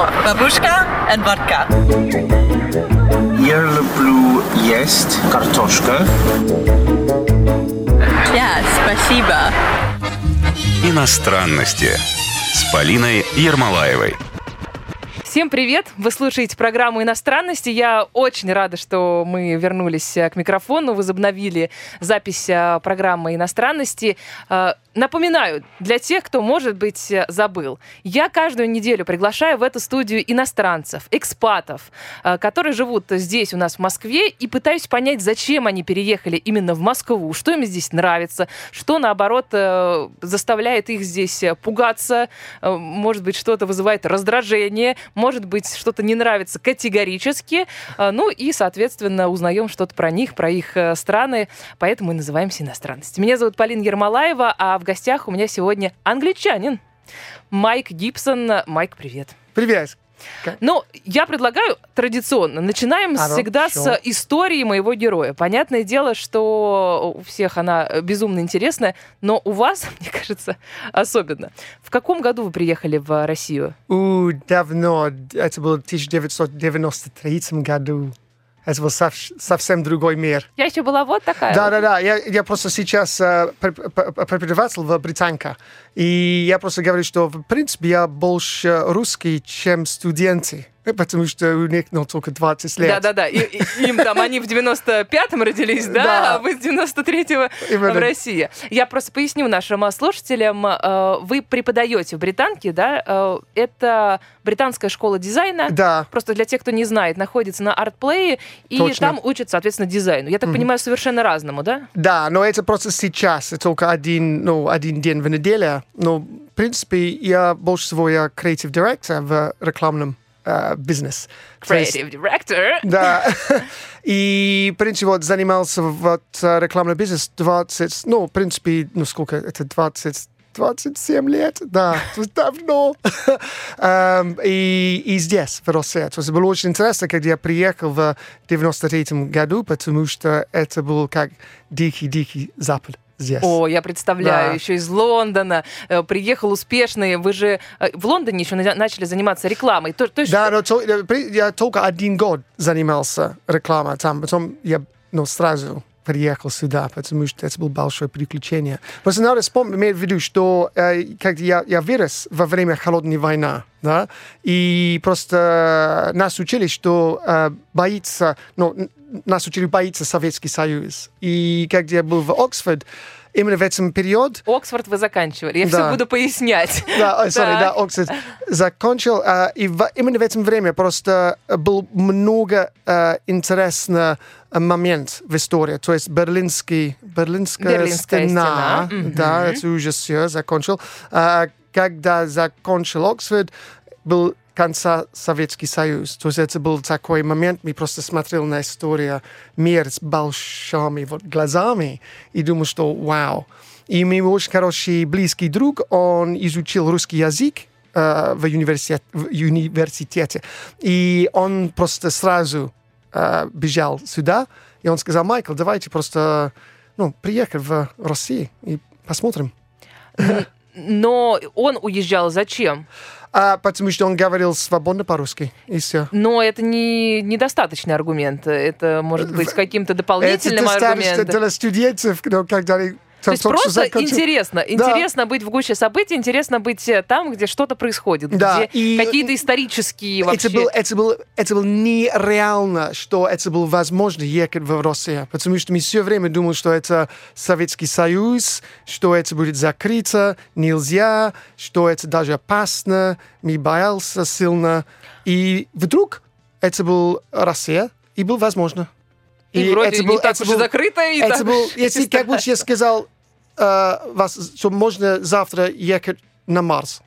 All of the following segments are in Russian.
Oh, babushka and vodka. Я люблю есть картошка. Yeah, спасибо. Иностранности с Полиной Ермолаевой. Всем привет! Вы слушаете программу «Иностранности». Я очень рада, что мы вернулись э, к микрофону, возобновили запись э, программы «Иностранности». Э, Напоминаю, для тех, кто, может быть, забыл, я каждую неделю приглашаю в эту студию иностранцев, экспатов, которые живут здесь у нас в Москве, и пытаюсь понять, зачем они переехали именно в Москву, что им здесь нравится, что, наоборот, заставляет их здесь пугаться, может быть, что-то вызывает раздражение, может быть, что-то не нравится категорически. Ну и, соответственно, узнаем что-то про них, про их э, страны, поэтому и называемся иностранности. Меня зовут Полина Ермолаева, а в гостях у меня сегодня англичанин Майк Гибсон. Майк, привет. Привет. Ну, я предлагаю традиционно. Начинаем Хорошо. всегда с истории моего героя. Понятное дело, что у всех она безумно интересная, но у вас, мне кажется, особенно. В каком году вы приехали в Россию? У, давно, это было в 1993 году. Это был сов- совсем другой мир. Я еще была вот такая. Да, да, да. Я, я просто сейчас э, преп- преп- преподаватель в Британка. И я просто говорю, что в принципе я больше русский, чем студенты. Потому что у них ну, только 20 лет. Да-да-да. Им там, они в 95-м родились, да, Да. а вы с 93-го Именно. в России. Я просто поясню нашим а, слушателям. э, Вы преподаете в Британке, да? Это британская школа дизайна. Да. Просто для тех, кто не знает, находится на артплее, и Точно. там учат, соответственно, дизайну. Я так понимаю, совершенно разному, да? Да, но это просто сейчас, это только один, ну, один день в неделю. Но, в принципе, я больше всего я креатив директор в рекламном э, есть- Creative director. Да. И, в принципе, вот занимался вот э, рекламный бизнес 20, ну, в принципе, ну, сколько, это 20, 27 лет, да, то есть давно. Эм, и, и здесь, в России. То есть было очень интересно, когда я приехал в 93 году, потому что это был как дикий-дикий запад здесь. О, я представляю, Да. еще из Лондона э, приехал успешный. Вы же э, в Лондоне еще на- начали заниматься рекламой. То, то есть Да, но то- э, я только один год занимался рекламой там, потом я ну, сразу приехал сюда, потому что это было большое приключение. Просто надо вспомнить, иметь в виду, что э, как я, я вырос во время холодной войны, да, и просто нас учили, что э, боится, ну, нас учили боиться Советский Союз. И когда я был в Оксфорд, именно в этом период Оксфорд вы заканчивали. Я все Да. буду пояснять. да, ой, sorry, да, Оксфорд закончил. а, и в- именно в этом время просто было много а, интересных момент в истории. То есть Берлинский, Берлинская, Берлинская стена, стена, мгм. да, это уже все закончил. А, когда закончил Оксфорд, был конца Советский Союз. То есть это был такой момент, мы просто смотрели на историю мир с большими вот глазами и думал, что вау. И мой очень хороший близкий друг, он изучил русский язык э, в, университет, в университете. И он просто сразу э, бежал сюда. И он сказал, Майкл, давайте просто ну, приехать в Россию и посмотрим. Но он уезжал зачем? А, потому что он говорил свободно по-русски. И все. Но это не недостаточный аргумент. Это может быть В- каким-то Это дополнительным достаточно аргументом. для студентов, когда То есть просто интересно. Интересно быть в гуще событий, интересно быть э, там, где что-то происходит, где какие-то исторические вообще... Это, было, это было нереально, что это было возможно ехать в Россию. Потому что мы все время думали, что это Советский Союз, что это будет закрыто, нельзя, что это даже опасно. Мы боялся сильно. И вдруг это был Россия, и было возможно. И, вроде это не был- так это уж был- и закрыто, и это так был, если как будто я сказал, э, вас, что можно завтра ехать на Марс.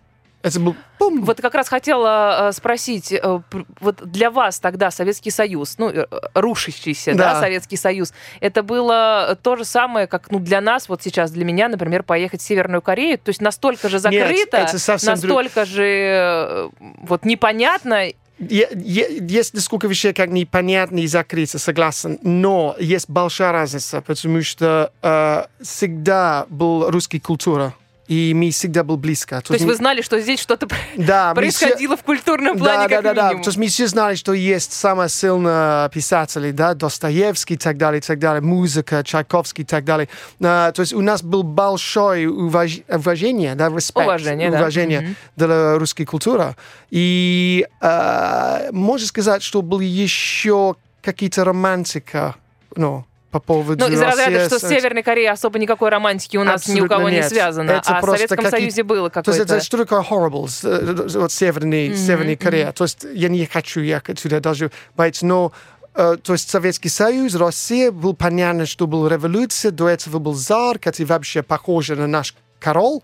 Это был бум. Вот как раз хотела э, спросить, э, вот для вас тогда Советский Союз, ну, э, рушащийся, да. Да. Советский Союз, это было то же самое, как, ну, для нас, вот сейчас, для меня, например, поехать в Северную Корею, то есть настолько же закрыто, это совсем друг- настолько же вот непонятно, Есть несколько вещей, как непонятно и закрыто, согласен, но есть большая разница, потому что э, всегда была русская культура и мы всегда был близко. То есть мы- вы знали, что здесь что-то Да, мы все- происходило в культурном плане, да, как да, да, да. минимум. То есть мы все знали, что есть самые сильные писатели, да, Достоевский и так далее, и так далее, музыка, Чайковский и так далее. А, то есть у нас был большое уваж- уважение, да, респект, Уважение, да. уважение Мгм. для русской культуры. И а, можно сказать, что был еще какие-то романтика, ну, по поводу Ну, из разряда, что с Северной Кореей особо никакой романтики у нас ни у кого не нет. связано. Это а в Советском какие- Союзе было То есть какое-то... это что такое horribles, э, вот Северной, Северной Кореи. То есть я не хочу ехать сюда даже быть, но э, то есть Советский Союз, Россия, был понятно, что была революция, до этого был зар, который вообще похож на наш король.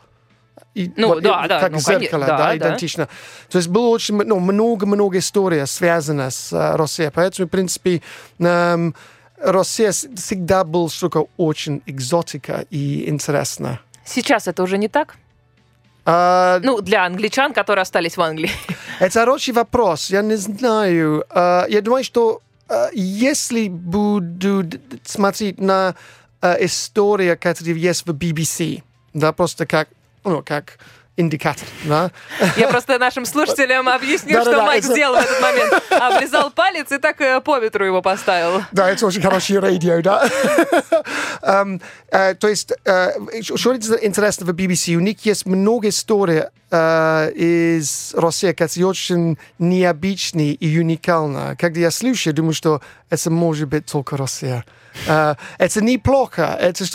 И Ну, вот, да, и да, как ну, зеркало, да, да, да. идентично. То есть было очень ну, много-много историй связано с э, Россией. Поэтому, в принципе, эм, Россия всегда была штука очень экзотика и интересна. Сейчас это уже не так? А, Ну, для англичан, которые остались в Англии. Это хороший вопрос. Я не знаю. Э, Я думаю, что э, если буду смотреть на э, историю, которая есть в BBC, да, просто как, ну, как индикатор, да, Я просто нашим слушателям объясню, что Майк сделал в этот момент. Облизал палец и так э, по ветру его поставил. Да, это очень хорошее радио, да. Эм, э, То есть, э, что интересно в BBC, у них есть много историй из России, которые очень необычные и уникальные. Когда я слушаю, думаю, что это может быть только Россия. Это неплохо, это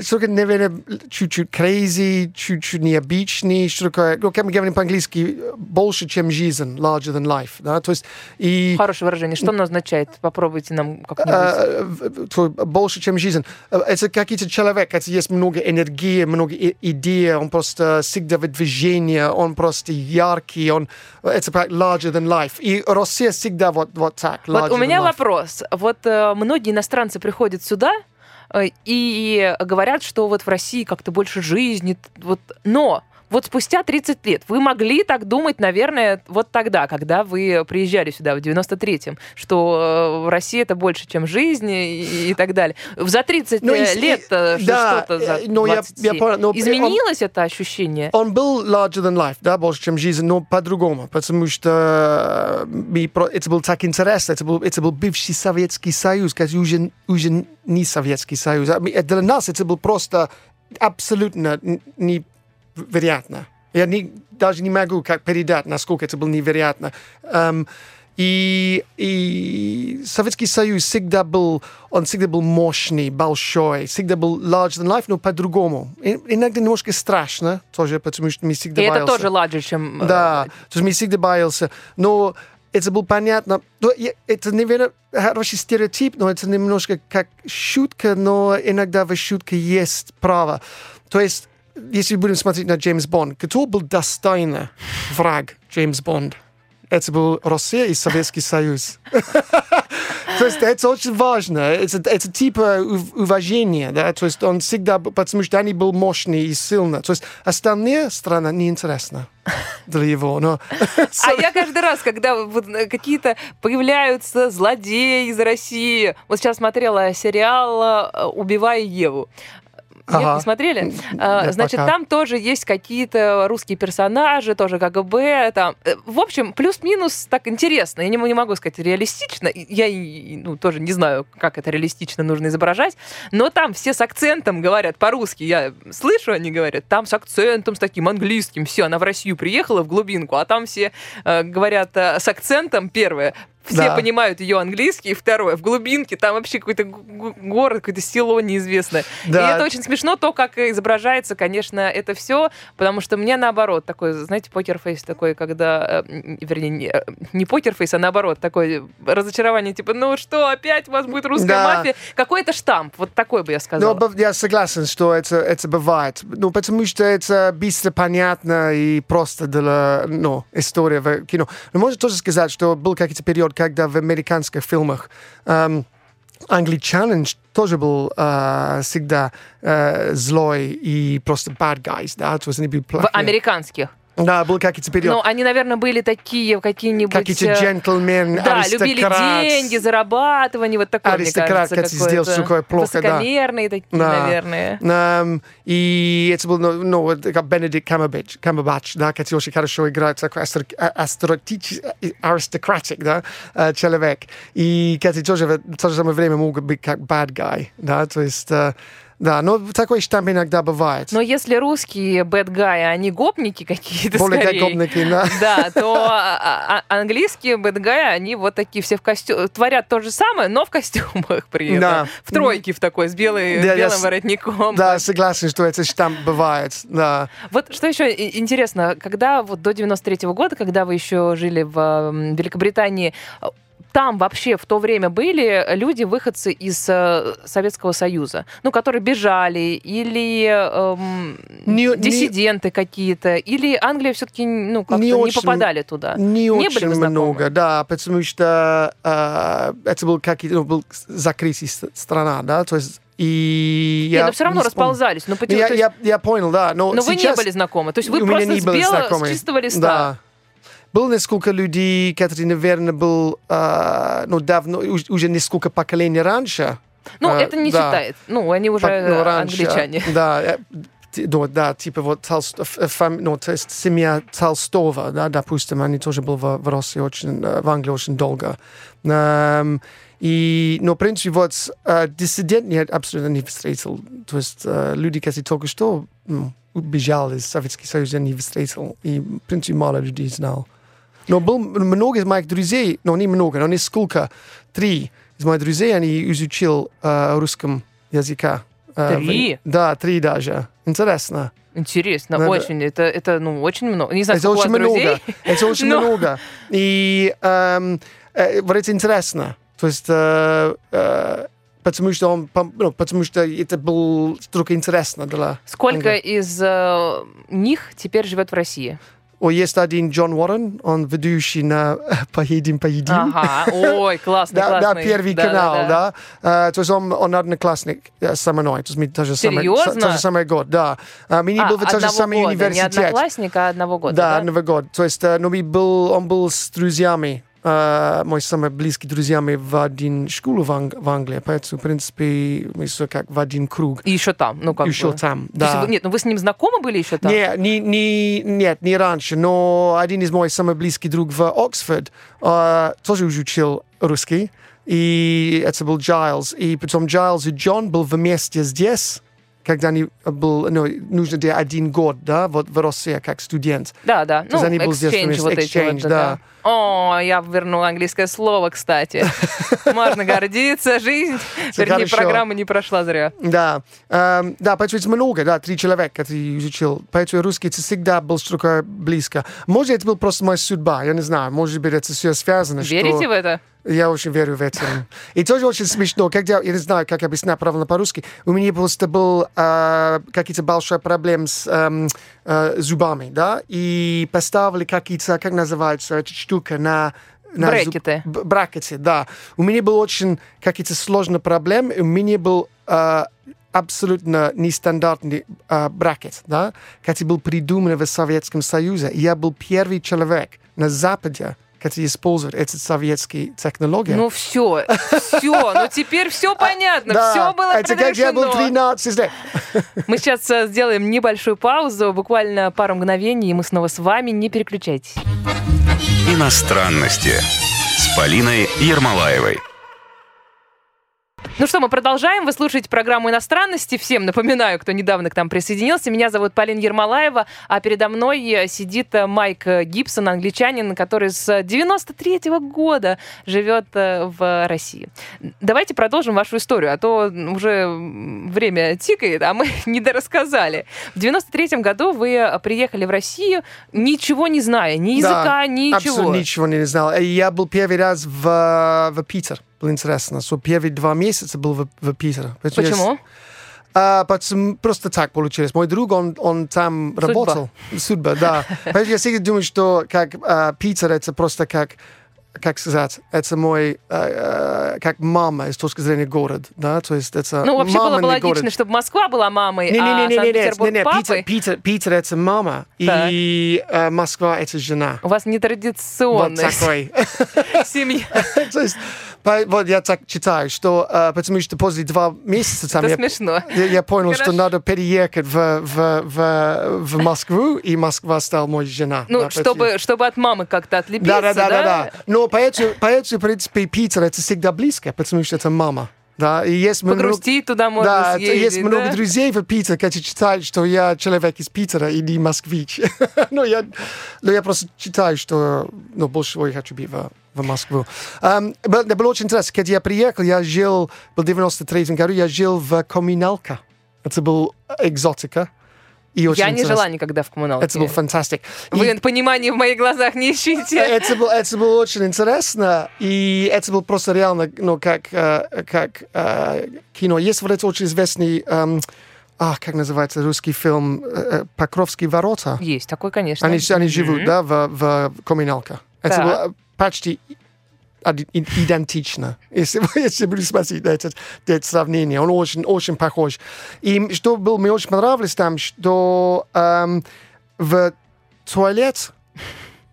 штука что-то, наверное, чуть-чуть crazy, чуть-чуть необычный, что такое, ну, как мы говорим по-английски, больше, чем жизнь, larger than life, да, то есть, и... Хорошее выражение. Что оно означает? Попробуйте нам как-нибудь. Больше, чем жизнь. Это какие-то человек, это есть много энергии, много идей, он просто всегда в движении, он просто яркий, он это как larger than life. И Россия всегда вот, вот так. Вот у меня вопрос. Вот э, многие иностранцы приходят сюда и говорят, что вот в России как-то больше жизни. Вот, но вот спустя 30 лет вы могли так думать, наверное, вот тогда, когда вы приезжали сюда, в 93-м, что э, в России это больше, чем жизнь и, и так далее. За 30 Ну, э, лет э, да, что-то за но я- я 27. понял, но при- Изменилось это ощущение? Он был larger than life, да, больше, чем жизнь, но по-другому, потому что это был так интересно, это был, это был бывший Советский Союз, который уже, уже не Советский Союз. А Для нас это был просто абсолютно н- невероятно. Я не, даже не могу как передать, насколько это было невероятно. Эм, и, и Советский Союз всегда был, он всегда был мощный, большой, всегда был larger than life, но по-другому. Иногда немножко страшно тоже, потому что мы всегда И это боялся. тоже ладже, чем... э, Да, то есть мы всегда боялся. Но это было понятно. Это, наверное, хороший стереотип, но это немножко как шутка, но иногда в шутке есть право. То есть, если будем смотреть на Джеймс Бонд, кто был достойный враг Джеймс Бонд? Это был Россия и Советский Союз. То есть это очень важно. Это, это типа ув- уважения, да. То есть он всегда, потому что они был мощный и сильный. То есть остальные страны неинтересно для его. Но А я каждый раз, когда вот э, какие-то появляются злодеи из России, вот сейчас смотрела сериал э, «Убивая Еву». Нет, Ага. не смотрели? А, Нет, Значит, пока. там тоже есть какие-то русские персонажи, тоже КГБ. Там. Э, В общем, плюс-минус так интересно. Я не, не могу сказать реалистично. Я ну, тоже не знаю, как это реалистично нужно изображать. Но там все с акцентом говорят по-русски. Я слышу, они говорят, там с акцентом, с таким английским. Все, она в Россию приехала, в глубинку, а там все э, говорят э, с акцентом, первое, все Да. понимают ее английский, и второе, в глубинке там вообще какой-то город, какое-то село неизвестное. Да. И это очень смешно, то, как изображается, конечно, это все, потому что мне наоборот, такой, знаете, покерфейс такой, когда, э, вернее, не, э, не покерфейс, а наоборот, такое разочарование, типа, ну что, опять у вас будет русская Да. мафия? Какой-то штамп, вот такой бы я Ну, сказала. б- я согласен, что это, это бывает. Ну, потому что это быстро понятно и просто для ну, истории в кино. Но можно тоже сказать, что был какой-то период, когда в американских фильмах эм, англичанин тоже был э, всегда э, злой и просто bad guys, да, то есть они были В плохие. американских. Да, был какие-то период. Ну, они, наверное, были такие какие-нибудь... Какие-то э, джентльмены, Да, любили деньги, зарабатывание, вот такое, мне Аристократ, кажется, который сделал какое-то. такое плохо, да. Высокомерные такие, Да. наверное. Эм, и это был, ну, ну, вот, как Бенедикт Камбербэтч, Камбербэтч, да, который очень хорошо играет такой а- аристократич- аристократик, да, э, человек. И который тоже в то же самое время мог быть как bad guy, да, то есть, э, да, но такой штамп иногда бывает. Но если русские guy, они гопники какие-то Более скорее, гопники, да. Да, то а- а- английские bad guy, они вот такие все в костюмах, творят то же самое, но в костюмах при этом. Да. В тройке в такой, с белой, Да, я белым с- воротником. Да, согласен, что этот штамп бывает, да. Вот что еще интересно, когда вот до 93 года, когда вы еще жили в Великобритании, там вообще в то время были люди, выходцы из э, Советского Союза, ну, которые бежали, или эм, Не- не- диссиденты какие-то, или Англия все-таки ну, как-то Не не, очень- попадали туда. Не, были очень знакомы? много, да, потому что э, это был как ну, был закрытая с- страна, да, то есть и Не, я но все равно не расползались. Ну, почему- Я, то есть- я, я понял, да, но, но вы не сейчас были знакомы. То есть вы просто не с были белого, с чистого листа. Да. Было несколько людей, которые, наверное, был, э, ну, давно, уж- уже несколько поколений раньше. Ну, Э, это не да. считает. Ну, они уже Пок- ну, э, раньше, англичане. Да, э, ну, да, типа вот Толст- ф- фам- ну, то есть семья Толстого, да, допустим, они тоже были в, в России очень, э, в Англии очень долго. Эм, и, ну, в принципе, вот э, диссидент я абсолютно не встретил. То есть э, люди, которые только что ну, убежали из Советского Союза, я не встретил. И, в принципе, мало людей знал. Но был много из моих друзей, ну, не много, но несколько, три из моих друзей, они изучил э, русском языка. Э, Три? Да, три даже. Интересно. Интересно, Надо- очень. Это, это, ну, очень много. Не знаю, Это очень много. Это очень но- много. И эм, э, вот это интересно. То есть, э, э, потому что он, ну, потому что это было только интересно для Сколько Англии. из э, них теперь живет в России? О, есть один Джон Уоррен, он ведущий на «Поедем, поедим». Ага, ой, классный, Да, да, классный. первый канал, да. Э, то есть он, он одноклассник э, со мной. То есть мы тот же самый, Серьезно? тот же самый год, да. А, мы не А, был в тот же самый года, не университет. одноклассник, а одного года, Да, да? одного года. То есть э, ну, мы был, он был с друзьями, мои самые близкие друзьями в один школу в, Анг- в Англии. Поэтому, в принципе, мы все как в один круг. И еще там, ну как Еще бы. там, То есть да. вы- нет, ну вы с ним знакомы были еще там? Не, не, не, нет, не раньше, но один из моих самых близких друг в Оксфорд э, тоже изучил русский, и это был Джайлз. И потом Джайлз и Джон был вместе здесь, когда они был, ну, нужно делать один год, да, вот в России как студент. Да, да. То есть Ну, они был здесь вместе, вот эти exchange, вот, да. О, я вернула английское слово, кстати. Можно гордиться, жизнь, вернее, программа не прошла зря. Да, эм, да, поэтому это много, да, три человека, которые изучил. Поэтому русский это всегда был что-то близко. Может, это был просто моя судьба, я не знаю. Может быть, это все связано. Верите в это? Я очень верю в это. И тоже очень смешно, когда, я не знаю, как объяснять правильно по-русски, у меня просто был э, какие-то большие проблемы с эм, э, зубами, да, и поставили какие-то, как называется эта штука, на... на зуб- Брекеты. Б- брекеты, да. У меня был очень какие-то сложные проблемы, у меня был э, абсолютно нестандартный э, брекет, да, который был придуман в Советском Союзе. Я был первый человек на Западе, который использует эти советские технологии. Ну все, все, ну теперь все понятно, Да, все было это как я был предрешено. 13 лет. Мы сейчас э, сделаем небольшую паузу, буквально пару мгновений, и мы снова с вами. Не переключайтесь. Иностранности с Полиной Ермолаевой. Ну что, мы продолжаем. Вы слушаете программу «Иностранности». Всем напоминаю, кто недавно к нам присоединился. Меня зовут Полина Ермолаева, а передо мной э, сидит э, Майк э, Гибсон, англичанин, который с 93 года живет в России. Давайте продолжим вашу историю, а то уже время тикает, а мы не дорассказали. В 93 году вы приехали в Россию, ничего не зная, ни языка, Да, ничего. Абсолютно ничего не знал. Я был первый раз в, в Питер. Было интересно. So, первые два месяца был в, в Питере. Почему? А, потому- просто так получилось. Мой друг, он, он там работал. Судьба, да. Поэтому я всегда думаю, что как а, Питер это просто как как сказать, это мой, э, как мама с точки зрения города, да, то есть это Ну, вообще было бы логично, город. чтобы Москва была мамой, а Не-не-не-не-не, Санкт-Петербург не-не, папой. Питер, Питер, Питер, это мама, и э, Москва это жена. У вас Вот нетрадиционная такой. семья. То есть, вот я так читаю, что э, потому что после два месяца там я, смешно. я, я понял, что Хорошо. надо переехать в, в, в, в Москву, и Москва стала моей жена. Ну, Да, чтобы, чтобы от мамы как-то отлепиться, Да, да, да, да, да. Но поэтому, поэтому, в принципе, Питер это всегда близко, потому что это мама. Да, и есть много- Погрустить туда можно да, съездить, есть много да? друзей в Питере, которые читают, что я человек из Питера и не москвич. но, я, но я просто читаю, что ну, больше всего я хочу быть в, в Москву. Um, было, было очень интересно, когда я приехал, я жил, в 93 году, я жил в Коминалка. Это был экзотика. И очень Я не интересно. жила никогда в коммуналке. Это был фантастик. И- Вы понимания в моих глазах не ищите. это, был, это было очень интересно, и это был просто реально, ну, как, э, как э, кино. Есть вот это очень известный, эм, а, как называется русский фильм, э, э, «Покровские ворота». Есть такой, конечно. Они, они живут, да, в, в коммуналке. Это Так. было почти и- идентично. Если, если буду смотреть это, это сравнение, он очень, очень похож. И что было, мне очень понравилось там, что эм, в туалет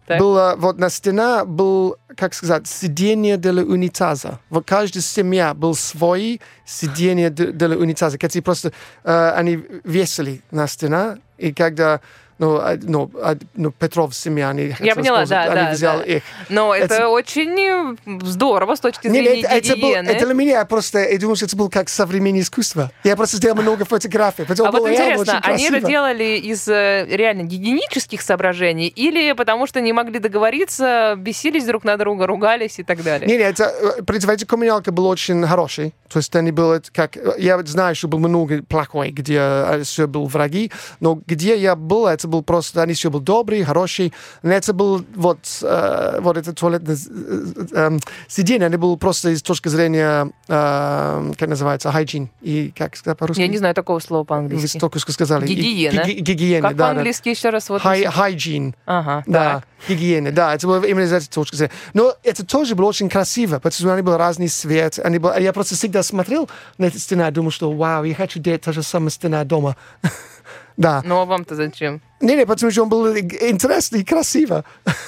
Так. было, вот на стене был, как сказать, сиденье для унитаза. Вот каждая семья был свой сиденье для унитаза. Которые просто, э, они весили на стене, и когда ну, а, ну, а, ну, Петров семья, они хотели поняла, да, использовать, да, они взяли да. их. Но это, Это- очень э, здорово с точки зрения не, это, был, это для меня просто, я думаю, что это было как современное искусство. Я просто сделал много фотографий. потом А вот было интересно, они это делали из э, реально гигиенических соображений или потому что не могли договориться, бесились друг на друга, ругались и так далее? Не, не, это э, производитель коммуналка был очень хороший. То есть они были как... Я знаю, что было много плохой, где все был враги, но где я был, это был просто... Они все были добрые, хорошие. Но это был вот, э, вот это туалетное э, э, сиденье, они был просто с точки зрения, э, как называется, hygiene. И как сказать по-русски? Я не знаю такого слова Вы по-английски. только что сказали. И- Гигиена. ги- Гигиена, Как да, да. по-английски еще раз вот. Hy- hygiene. Ага, Да, так. гигиена, да, это было именно из этой точки зрения. Но это тоже было очень красиво, потому что они были разный свет. Они были, я просто всегда смотрел на эту стену и думал, что вау, я хочу делать та же самая стена дома. Да. Ну а вам-то зачем? Не-не, потому что он был интересный и красиво.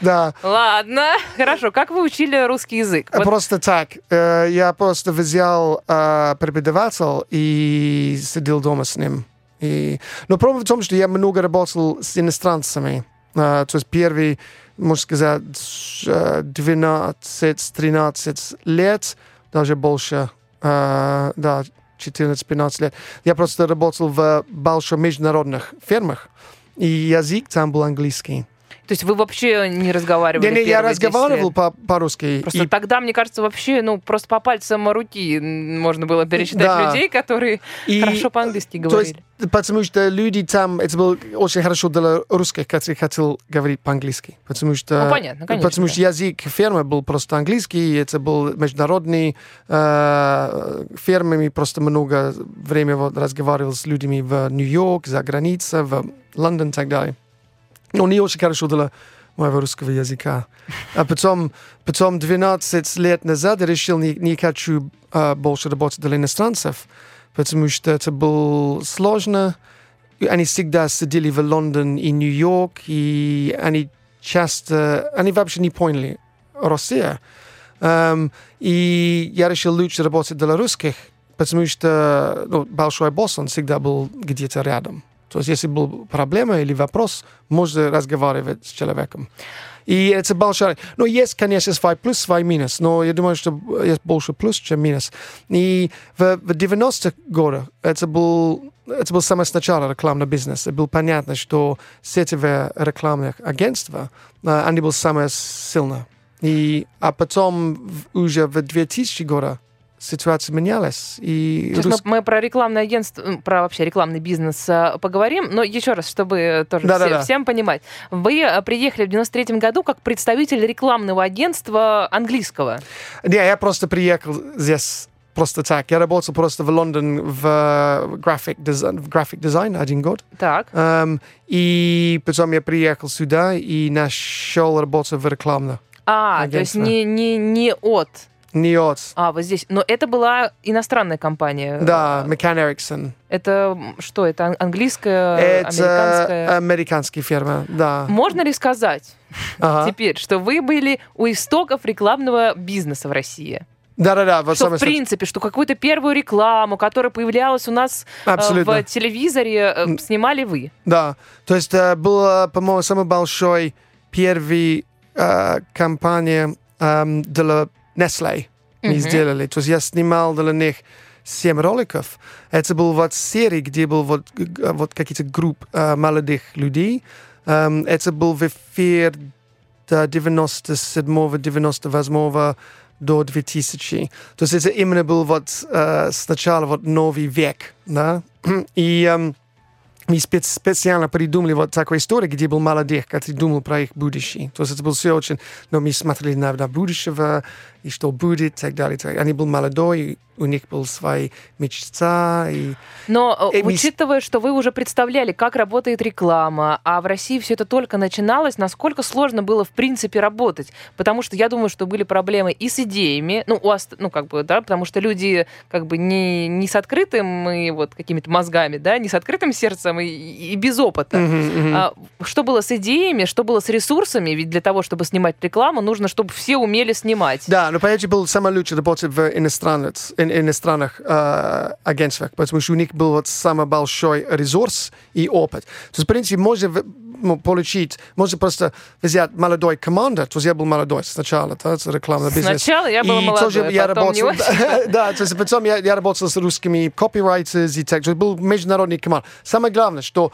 Да. Ладно, хорошо. Как вы учили русский язык? Вот Просто так. Э, Я просто взял э, преподаватель и сидел дома с ним. И... Но проблема в том, что я много работал с иностранцами. Э, То есть первый, можно сказать, э, 12-13 лет, даже больше, да, 14-15 лет. Я просто работал в больших международных фирмах, и язык там был английский. То есть вы вообще не разговаривали Не, не, я первые 10 разговаривал по- по-русски. Просто и тогда, мне кажется, вообще, ну, просто по пальцам руки можно было пересчитать Да. людей, которые И- хорошо по-английски То есть, говорили. потому что люди там, это было очень хорошо для русских, которые хотел говорить по-английски. Потому что, Ну, понятно, конечно, Потому да. что язык фермы был просто английский, это был международный. Э, фермами просто много времени вот разговаривал с людьми в Нью-Йорк, за границей, в Лондон и так далее. Но не очень хорошо для моего русского языка. А потом, потом 12 лет назад я решил, не, не хочу э, больше работать для иностранцев, потому что это было сложно. Они всегда сидели в Лондон и Нью-Йорк, и они часто, они вообще не поняли Россия. Эм, и я решил лучше работать для русских, потому что ну, большой босс, он всегда был где-то рядом. То есть, если был проблема или вопрос, можно разговаривать с человеком. И это большая... Ну, есть, конечно, свой плюс, свой минус, но я думаю, что есть больше плюс, чем минус. И в, в 90-х годах это был, это был самое сначала рекламный бизнес. И было понятно, что сетевые рекламных агентства, э, они были самые сильные. И, а потом уже в 2000 года ситуация менялась. И Сейчас рус- мы, мы про рекламное агентство, про вообще рекламный бизнес э, поговорим, но еще раз, чтобы тоже Да-да-да. все- всем понимать. Вы э, приехали в 93 году как представитель рекламного агентства английского. Не, я просто приехал здесь просто так. Я работал просто в Лондон в график, в график дизайн один год. Так. Эм, и потом я приехал сюда и нашел работу в рекламном. А, то есть не, не, не от. От. А, вот здесь. Но это была иностранная компания. Да, McCann Erickson. Это что? Это ан- английская, Это американская? американская фирма, да. Можно ли сказать Ага. теперь, что вы были у истоков рекламного бизнеса в России? Да-да-да, вот Что, в принципе, что какую-то первую рекламу, которая появлялась у нас э, Абсолютно. в телевизоре, э, снимали вы. Да, то есть э, была, по-моему, самый большой первый э, компания эм, для Мы Мгм. сделали. То есть я снимал для них семь роликов. Это был вот серия, где был вот, вот какие-то групп э, молодых людей. Эм, это был в эфир до 97-98 до 2000. То есть это именно был вот э, сначала вот новый век, да? И эм, мы спец- специально придумали вот такую историю, где был молодых, который думал про их будущее. То есть это было все очень... Но мы смотрели на, на будущего, и что будет, и так далее. и так далее. Они были молодой, у них был свои мечта, и... Но э, Э, учитывая, что вы уже представляли, как работает реклама, а в России все это только начиналось, насколько сложно было в принципе работать? Потому что я думаю, что были проблемы и с идеями, ну, у вас, ну, как бы, да, потому что люди как бы не, не с открытым и вот какими-то мозгами, да, не с открытым сердцем и, и без опыта. Мгм, мгм. А что было с идеями, что было с ресурсами? Ведь для того, чтобы снимать рекламу, нужно, чтобы все умели снимать. Да, но понимаете, был самый лучший работать в иностранных, ин- иностранных э, агентствах, потому что у них был вот самый большой ресурс и опыт. То есть, в принципе, можно ну, получить, можно просто взять молодой команду, то есть я был молодой сначала, да, это рекламный бизнес. Сначала я была И молодой, тоже я потом не работал, очень. да, то есть потом я, я работал с русскими copywriters и так, то есть был международный команд. Самое главное, что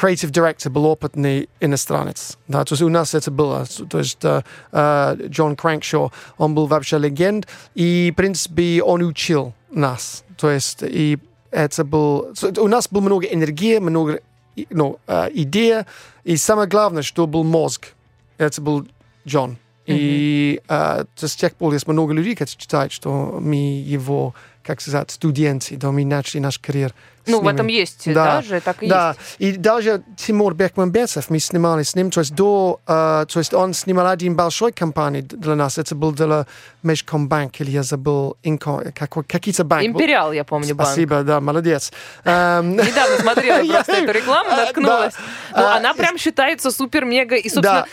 creative director был опытный иностранец. Да, то есть у нас это было. То есть э, э, Джон Крэнкшо, он был вообще легенд, и, в принципе, он учил нас. То есть и это был... У нас было много энергии, много ну, э, идей, и самое главное, что был мозг. Это был Джон. И э, с тех пор есть много людей, которые считают, что мы его, как сказать, студенты, да, мы начали наш карьер Ну, в этом есть Да, даже, так и да, есть. и даже Тимур Бекмамбетов, мы снимали с ним, то есть, до, э, то есть он снимал один большой компанию для нас, это был для Межкомбанк, или я забыл, Инко, какой, какие-то банк. Империал, я помню, банк. Спасибо, да, молодец. Эм, Недавно смотрела просто эту рекламу, а, наткнулась. Но А, она прям считается супер-мега. И, собственно,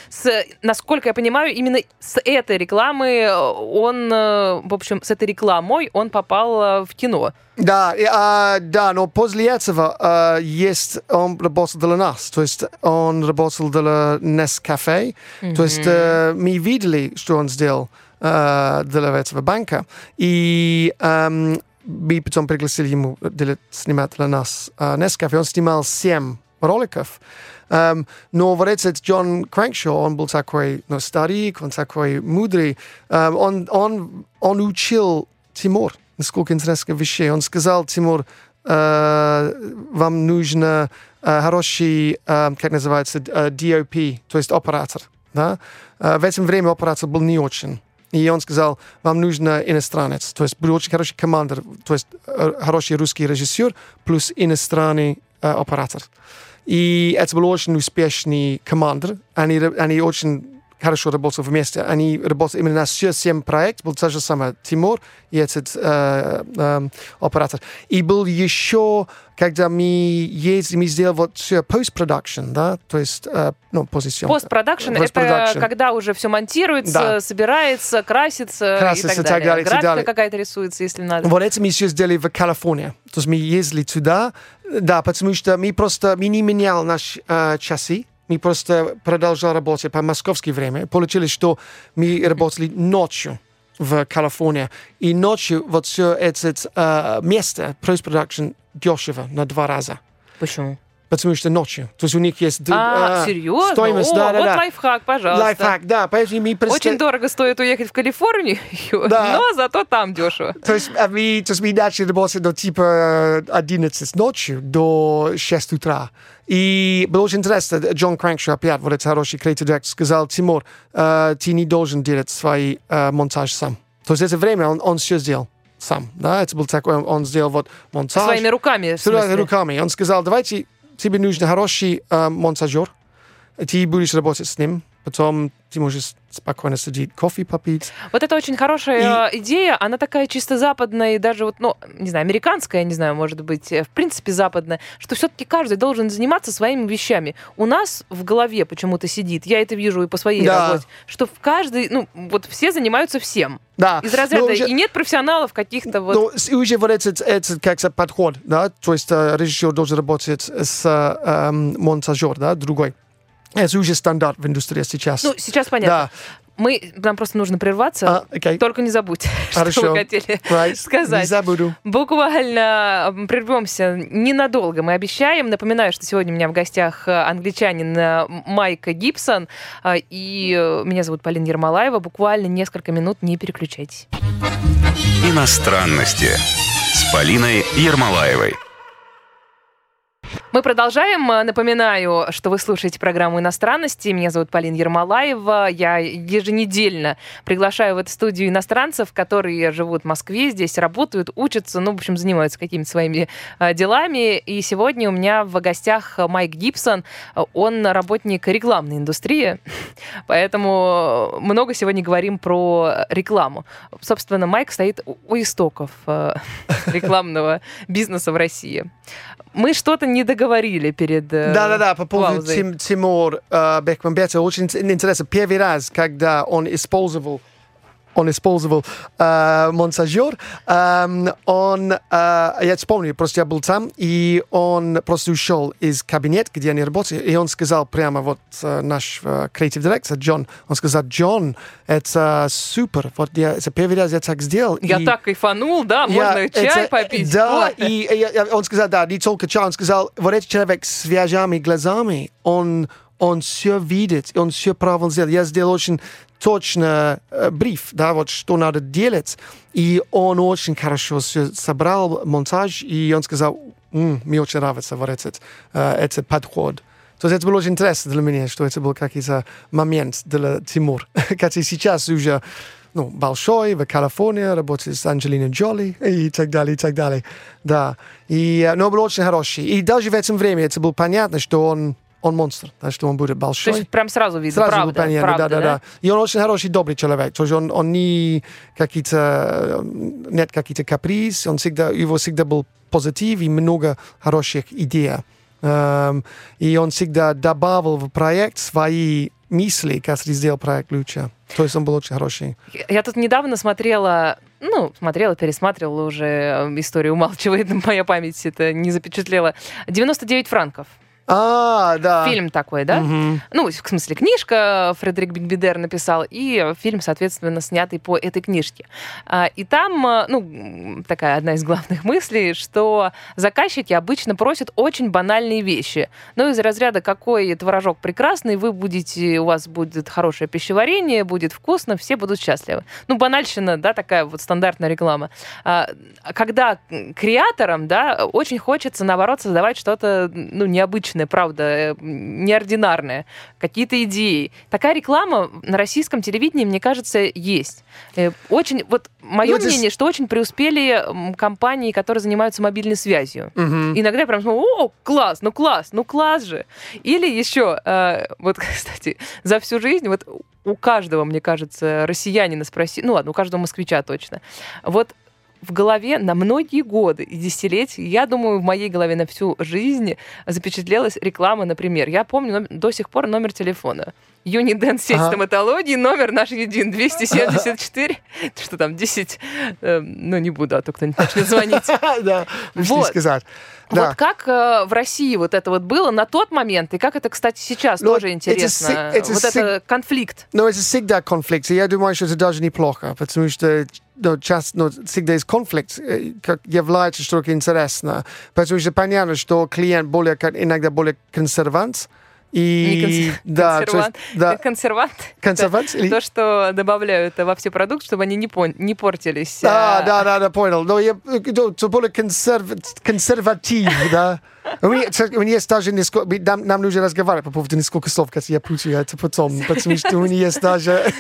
насколько я понимаю, именно с этой рекламы э, он, э, в общем, с этой рекламой он попал э, в кино. Да, а, да, но после этого а, есть он работал для нас, то есть он работал для Nescafe, то есть э, мы видели, что он сделал э, для этого банка, и эм, мы потом пригласили ему снимать для нас э, Nescafe, он снимал семь роликов, Эм, но вот этот Джон Крэнкшо, он был такой ну, старик, он такой мудрый, Эм, он, он, он учил Тимур несколько интересных вещей. Он сказал, Тимур, э, вам нужно э, хороший, э, как называется, э, DOP, то есть оператор. Да? Э, в это время оператор был не очень. И он сказал, вам нужно иностранец, то есть будет очень хороший командир, то есть э, хороший русский режиссер плюс иностранный э, оператор. И это был очень успешный командир. Они, они очень хорошо работали вместе. Они работали именно на семь проект. Был то же самое Тимур и этот э, э, оператор. И был еще, когда мы ездили, мы сделали вот все post-production, да, то есть, э, ну, позиция. Постпродакшн — это когда уже все монтируется, Да. собирается, красится, Красится и так так далее. далее, Графика какая-то рисуется, если надо. Вот это мы еще сделали в Калифорнии. То есть мы ездили туда, да, потому что мы просто, мы не меняли наши э, часы, мы просто продолжали работать по московское время. Получилось, что мы работали ночью в Калифорнии. И ночью вот все это э, место, post-production, дешево на два раза. Почему? Потому что ночью. То есть у них есть... А, э, серьезно? Стоимость, О, да, да, вот да. лайфхак, пожалуйста. Лайфхак, да. Поэтому мы просто... Очень дорого стоит уехать в Калифорнию, Да. но зато там дешево. То есть, а мы, то есть мы начали работать до типа э, 11 ночи до 6 утра. И было очень интересно, Джон Крэнкшо, опять, вот этот хороший креатив директор, сказал, Тимур, э, ты не должен делать свои э, монтаж сам. То есть это время он, он все сделал. сам. Да? Это был такой, он, сделал вот монтаж. Своими руками, Своими руками. Он сказал, давайте, тебе нужен хороший э, монтажер, ты будешь работать с ним, потом ты можешь спокойно сидеть, кофе попить. Вот это очень хорошая э, идея. Она такая чисто западная и даже вот, ну, не знаю, американская, не знаю, может быть, э, в принципе западная, что все-таки каждый должен заниматься своими вещами. У нас в голове почему-то сидит, я это вижу и по своей Да. работе, что в каждый, ну, вот все занимаются всем. Да. Из разряда, Но уже- и нет профессионалов каких-то вот... Ну, уже вот этот, этот как подход, да, то есть э, режиссер должен работать с э, эм, монтажер, да, другой. Это уже стандарт в индустрии сейчас. ну, сейчас понятно. Мы, нам просто нужно прерваться. А, окей. Только не забудь, что Хорошо. вы хотели Right. сказать. Не забуду. Буквально прервемся ненадолго, мы обещаем. Напоминаю, что сегодня у меня в гостях э, англичанин э, Майка Гибсон, э, и э, меня зовут Полина Ермолаева. Буквально несколько минут, не переключайтесь. Иностранности с Полиной Ермолаевой. Мы продолжаем. Напоминаю, что вы слушаете программу «Иностранности». Меня зовут Полина Ермолаева. Я еженедельно приглашаю в эту студию иностранцев, которые живут в Москве, здесь работают, учатся, ну, в общем, занимаются какими-то своими э, делами. И сегодня у меня в гостях Майк Гибсон. Он работник рекламной индустрии, поэтому много сегодня говорим про рекламу. Собственно, Майк стоит у истоков э, рекламного бизнеса в России. Мы что-то не договорили перед э, Да-да-да, по поводу. Тим- Тимур э, Бекмамбетова. Очень ин- интересно. Первый раз, когда он использовал он использовал э, монтажер, эм, он, э, я вспомню, просто я был там, и он просто ушел из кабинета, где они работали, и он сказал прямо, вот э, наш креатив директор Джон, он сказал, Джон, это супер, вот я, это первый раз я так сделал. Я и- так кайфанул, да, я- можно чай это- попить. Да, и, и- и он сказал, да, не только чай, он сказал, вот этот человек с свежими глазами, он, он все видит, он все правильно сделал. Я сделал очень точно э, бриф, да, вот что надо делать, и он очень хорошо все собрал, монтаж, и он сказал, «М, мне очень нравится вот этот, э, этот подход. То есть это было очень интересно для меня, что это был какой-то момент для Тимур, который сейчас уже ну, большой, в Калифорнии, работает с Анджелиной Джоли и так далее, и так далее. Да. И, э, но был очень хороший. И даже в этом время это было понятно, что он, он монстр, да, что он будет То большой. есть прям сразу видно, Сразу правда, правда, да, да, да. И он очень хороший, добрый человек. То есть он, он не какие-то, э, нет какие-то каприз, он всегда, его всегда был позитив и много хороших идей. Эм, и он всегда добавил в проект свои мысли, которые сделал проект лучше. То есть он был очень хороший. Я тут недавно смотрела, ну, смотрела, пересматривала уже, э, историю умалчивает, моя память это не запечатлела. 99 франков. А, да. Фильм такой, да? Мгм. Ну, в смысле, книжка Фредерик Бигбидер написал, и фильм, соответственно, снятый по этой книжке. А, И там, а, ну, такая одна из главных мыслей, что заказчики обычно просят очень банальные вещи. Ну, из разряда, какой творожок прекрасный, вы будете, у вас будет хорошее пищеварение, будет вкусно, все будут счастливы. Ну, банальщина, да, такая вот стандартная реклама. А, Когда креаторам, да, очень хочется, наоборот, создавать что-то, ну, необычное, правда, э, неординарное, какие-то идеи. Такая реклама на российском телевидении, мне кажется, есть. Э, Очень, вот мое Ну, мнение, что очень преуспели компании, которые занимаются мобильной связью. Мгм. Иногда я прям смотрю, о, класс, ну класс, ну класс же. Или еще, э, вот, кстати, за всю жизнь, вот у каждого, мне кажется, россиянина спроси, ну ладно, у каждого москвича точно, вот в голове на многие годы и десятилетия, я думаю, в моей голове на всю жизнь запечатлелась реклама, например. Я помню до сих пор номер телефона. Юниден сеть Ага. стоматологии, номер наш един 274, что там, 10, э, ну не буду, а то кто-нибудь начнет звонить. Да, Вот. сказать. Да. Вот как э, в России вот это вот было на тот момент, и как это, кстати, сейчас Ну, тоже интересно. это вот это конфликт. Но это всегда конфликт. И я думаю, что это даже неплохо, потому что ну, часто, ну, всегда есть конфликт, э, как является что-то интересно. Потому что понятно, что клиент более, иногда более консервант. Не И да, то есть, консервант. да, Консервант. консервант или- То, что добавляют во все продукты, чтобы они не, пон- не портились. Да, А, да, да, да, понял. Но я ну, то более консерв- консерватив, да. У меня, у меня есть даже несколько... Нам, нам нужно разговаривать по поводу несколько слов, которые я путаю это потом, потому что у меня есть даже...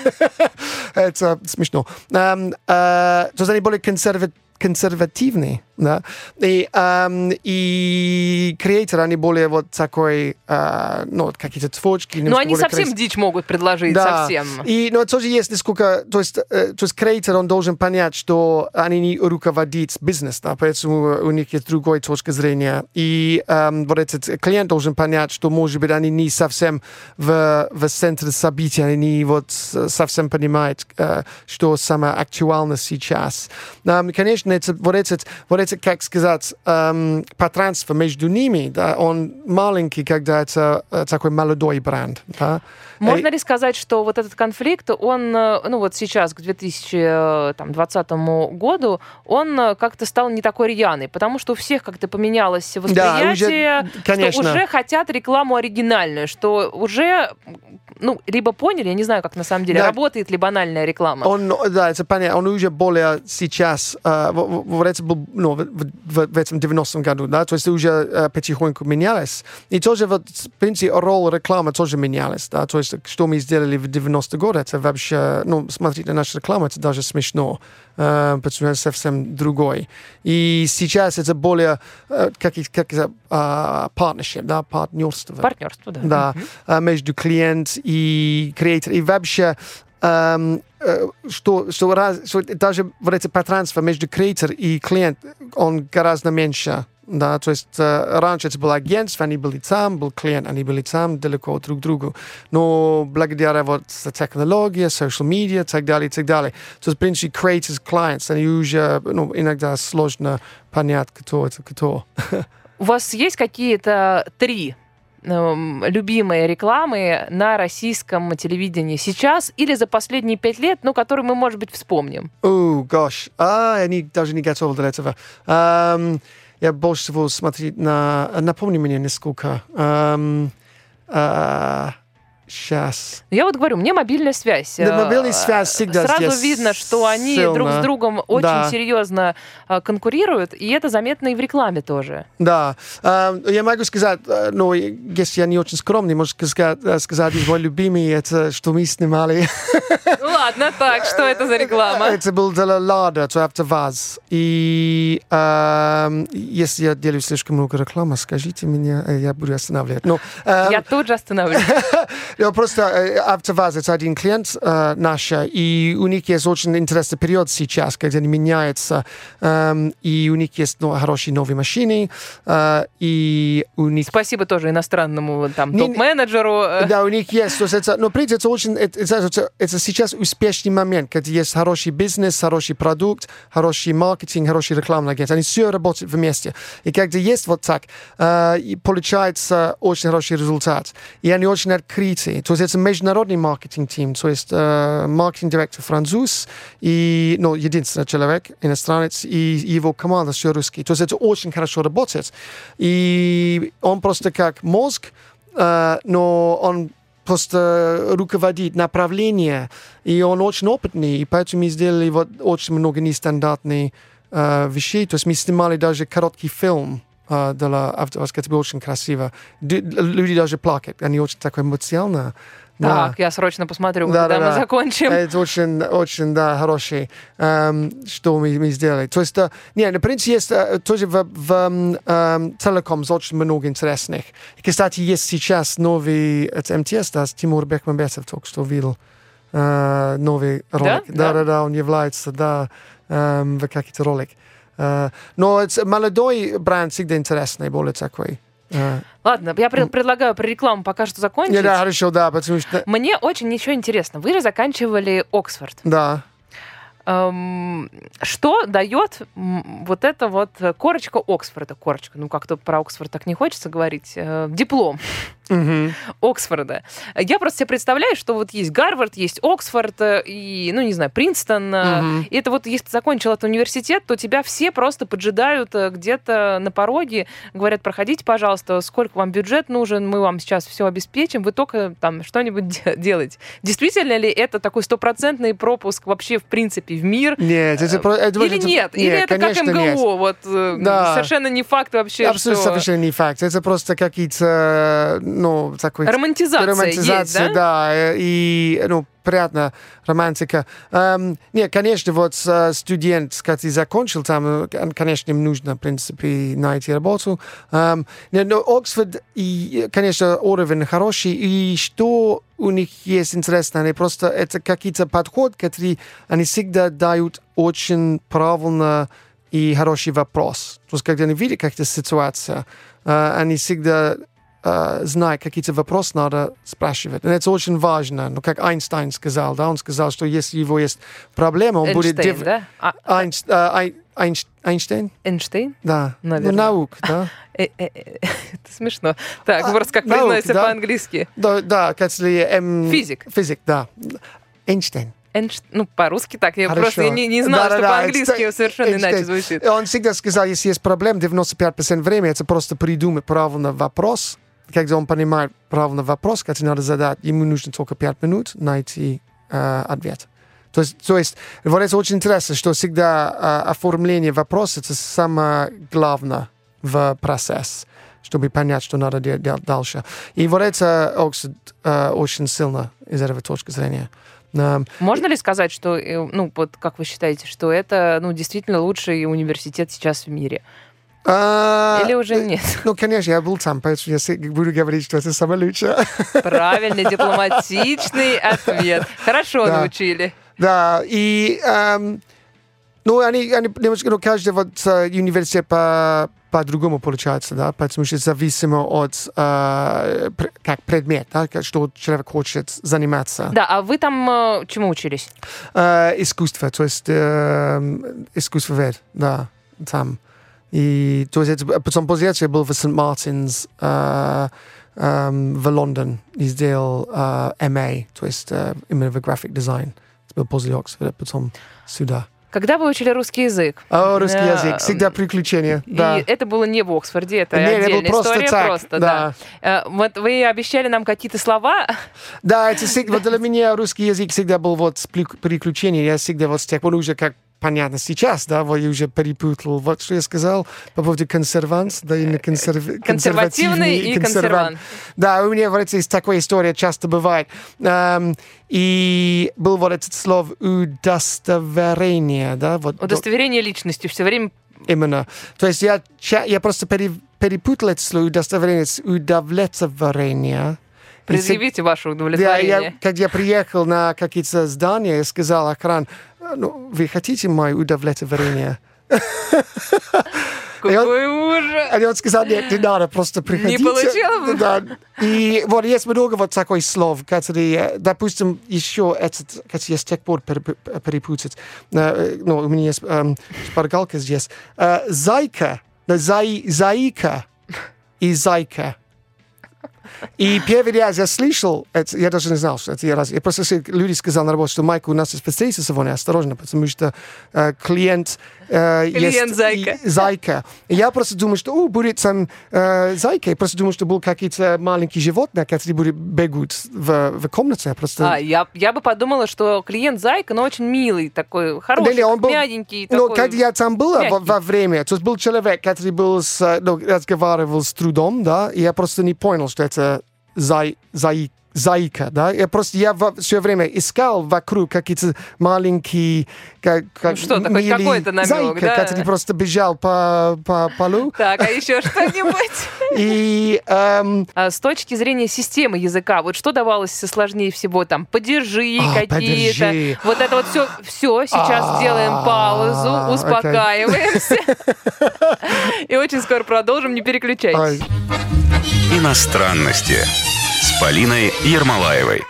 это смешно. Э, то есть они более консерва- консервативный, да, и, эм, и креатор, они более вот такой, э, ну, какие-то творческие. Но немножко они совсем крас- дичь могут предложить, да. совсем. И, но тоже есть несколько, то есть, э, то есть креатор, он должен понять, что они не руководят бизнес, да, поэтому у них есть другая точка зрения. И эм, вот этот клиент должен понять, что, может быть, они не совсем в, в центре событий, они не вот совсем понимают, э, что самое актуально сейчас. Эм, конечно, это, вот, этот, вот этот, Schweizer Kecksgesetz ähm, Patrenz vermeich du nimi an Malinki keg dat zakoi maledoi brand. Da? Да. Можно Э, ли сказать, что вот этот конфликт, он, э, ну вот сейчас, к 2020 году, он э, как-то стал не такой рьяный, потому что у всех как-то поменялось Да, восприятие, уже, конечно. что уже хотят рекламу оригинальную, что уже, ну, либо поняли, я не знаю, как на самом деле, Да. работает ли банальная реклама. Он, да, это понятно. Он уже более сейчас, э, в, в- ну, в, в- в этом 90-м году, да, то есть уже э, потихоньку менялось. И тоже, вот, в принципе, роль рекламы тоже менялась, да, то есть что мы сделали в 90-е годы, это вообще, ну, смотреть на нашу рекламу, это даже смешно, э, потому что совсем другой. И сейчас это более, э, как, как это, а, partnership, да, партнерство. Партнерство, да. Да, а, между клиент и креатор. И вообще, э, что, что, раз, что даже вот это пространство между креатор и клиент, он гораздо меньше. Да, то есть э, раньше это было агентство, они были там, был клиент, они были там, далеко друг другу. Но благодаря вот технологии, social media, так далее, и так далее. То есть, в принципе, creators, clients, они уже, ну, иногда сложно понять, кто это кто. У вас есть какие-то три эм, любимые рекламы на российском телевидении сейчас или за последние пять лет, ну, которые мы, может быть, вспомним? О, gosh. А, я не, даже не готов для этого. Ам, я больше всего смотреть на... Напомни мне несколько. Ам, а, сейчас. Я вот говорю, мне мобильная связь. Да, э, мобильная связь всегда Сразу здесь видно, что они сильно. друг с другом очень Да. серьезно э, конкурируют, и это заметно и в рекламе тоже. Да. Ам, я могу сказать, э, но если я не очень скромный, могу сказать, э, сказать мой любимый, это что мы снимали. Ну ладно, так, что это за реклама? Это был для Лада, то АвтоВАЗ. И ам, если я делаю слишком много рекламы, скажите мне, э, я буду останавливать. Но, ам, Я тут же остановлюсь. Я просто э, АвтоВАЗ это один клиент э, наш, и у них есть очень интересный период сейчас, когда они меняются, эм, и у них есть ну, хорошие новые машины, э, и у них Спасибо тоже иностранному там Не- топ-менеджеру. э, да, у них есть. То есть это, но это очень, это, это- это- сейчас успешный момент, когда есть хороший бизнес, хороший продукт, хороший маркетинг, хороший рекламный агент. Они все работают вместе. И когда есть вот так, э, получается очень хороший результат. И они очень открыты. То есть это международный маркетинг-тим. То есть э, маркетинг-директор француз, и, ну, единственный человек, иностранец, и его команда все русский. То есть это очень хорошо работает. И он просто как мозг, э, но он просто руководит направление, и он очень опытный, и поэтому мы сделали вот очень много нестандартных э, вещей. То есть мы снимали даже короткий фильм э, для АвтоВАЗ, это было очень красиво. Д- люди даже плакают, они очень так эмоционально. Да. Так, я срочно посмотрю, Да, когда да, мы да. закончим. Это очень, очень, да, хороший, эм, что мы, мы сделали. То есть, да, не, на принципе, есть э, тоже в, в эм, эм, телеком очень много интересных. И, кстати, есть сейчас новый, это МТС, да, Тимур Бекмамбетов только что видел э, новый ролик. Да? Да, да, да, он является, да, эм, в какие-то ролик. Э, но молодой бренд всегда интересный, более такой. Э, Ладно, я пред- предлагаю про рекламу пока что закончить. не, да, хорошо, да, потому что, Мне очень еще интересно. Вы же заканчивали Оксфорд. да. Эм, что дает вот эта вот э, корочка Оксфорда? Корочка, ну как-то про Оксфорд так не хочется говорить. Э, диплом Мгм. Оксфорда. Я просто себе представляю, что вот есть Гарвард, есть Оксфорд э, и, ну не знаю, Принстон. Мгм. И это вот, если ты закончил этот университет, то тебя все просто поджидают э, где-то на пороге, говорят, проходите, пожалуйста, сколько вам бюджет нужен, мы вам сейчас все обеспечим, вы только там что-нибудь де- делаете. Действительно ли это такой стопроцентный пропуск вообще в принципе в мир? Нет, это, это Или это- нет? Или это как МГУ? нет. Вот Да. совершенно не факт вообще, Абсолютно что... совершенно не факт. Это просто какие-то, ну, такой... Романтизация, Романтизация, есть, да? да, э, и, ну, приятно, романтика. Эм, нет, конечно, вот э, студент, который закончил там, э, конечно, им нужно, в принципе, найти работу. Нет, но Оксфорд, и, конечно, уровень хороший, и что у них есть интересно, они просто, это какие-то подход, которые они всегда дают очень правильно и хороший вопрос. То есть, когда они видят какая-то ситуация, они всегда э, знают, какие-то вопросы надо спрашивать. И это очень важно. Ну, как Эйнштейн сказал, да, он сказал, что если у него есть проблема, он будет... Эйнштейн, дев- да? А, Эйнш- э, Ай- Эйнш- Эйнштейн? Эйнштейн? Да. Наверное. Ну, наук, да. Э, э, э, Это смешно. Так, А, просто как произносится да? по-английски. Да, да, который... эм, Физик. Физик, да. Эйнштейн. Эйнш- Ну, по-русски так. Я Хорошо. просто я не, не знала, что Да-да-да, по-английски Эйнштейн- совершенно иначе Эйнштейн. звучит. Он всегда сказал, если есть проблема, 95% времени это просто придумать правильный вопрос. Когда он понимает правильный вопрос, который надо задать, ему нужно только 5 минут найти э, ответ. То есть, то есть, вот это очень интересно, что всегда э, оформление вопроса это самое главное в процесс, чтобы понять, что надо делать дел- дальше. И вот это Оксфорд э, очень сильно из этого точки зрения. Эм, Можно ли сказать, что, э, ну, вот как вы считаете, что это, ну, действительно лучший университет сейчас в мире? А, Или уже нет? Ну, конечно, я был там, поэтому я буду говорить, что это самое лучшее. Правильный, дипломатичный ответ. Хорошо Да. научили. Да, и эм, ну, они, они немножко, ну, каждый вот э, университет по, по-другому получается, да, потому что зависимо от э, как предмет, да, что человек хочет заниматься. Да, а вы там э, чему учились? Э, искусство, то есть э, искусствовед, да, там. Есть это, потом после этого я был в Сент-Мартинс э, эм, в Лондон и сделал э, MA, есть э, именно в graphic design. Это был после Оксфорда, потом сюда. Когда вы учили русский язык? О, русский Э, язык, всегда приключения, да. И это было не в Оксфорде, это Не, это отдельная было просто история, так, просто, да. да. Э, Вот вы обещали нам какие-то слова. Да, это всегда, вот для меня русский язык всегда был вот с при- приключением. Я всегда вот с тех пор уже как понятно сейчас, да, вот я уже перепутал. Вот что я сказал по поводу консервант, да, именно консерв... Консервативный и консервант. Да, у меня вот эта такая история часто бывает. Эм, и был вот этот слово удостоверение, да, вот Удостоверение личности все время именно. То есть я, я просто пере- перепутал это слово удостоверение с удовлетворение. И предъявите ваше удовлетворение. я, когда я приехал на какие-то здания, я сказал охран, ну, вы хотите мое удовлетворение? Какой ужас! А он сказал, нет, не надо, просто приходите. получил? Да. И вот есть много вот таких слов, которые, допустим, еще этот, который я с тех пор переп- перепутать. Э, Ну, у меня есть эм, шпаргалка здесь. Э, Зайка, зай, заика и зайка. И первый раз я слышал, это, я даже не знал, что это я раз. Я просто люди сказали на работе, что Майк, у нас есть встретиться сегодня, осторожно, потому что э, клиент э, Клиент есть зайка. и- зайка. И я просто думаю, что о, будет там э, зайка. Я просто думаю, что был какие-то маленькие животные, которые будут бегут в, в комнате. Я просто... А, я, я бы подумала, что клиент Зайка, но очень милый такой, хороший, Не-не, он был- мягенький. Ну, такой. когда я там был во, во время, то есть был человек, который был с, э, ну, разговаривал с трудом, да, и я просто не понял, что это зай, зай, зайка, да. Я просто, я все время искал вокруг какие-то маленькие, как, как Ну, что-то, хоть милые какой-то намек, зайка, да? который просто бежал по, по полу. Так, а еще что-нибудь? И эм, А С точки зрения системы языка, вот что давалось сложнее всего? Там падежи А, какие-то. падежи. Вот это вот все. Все, сейчас А, сделаем паузу, успокаиваемся. И очень скоро продолжим, не ой, переключайтесь. Иностранности с Полиной Ермолаевой.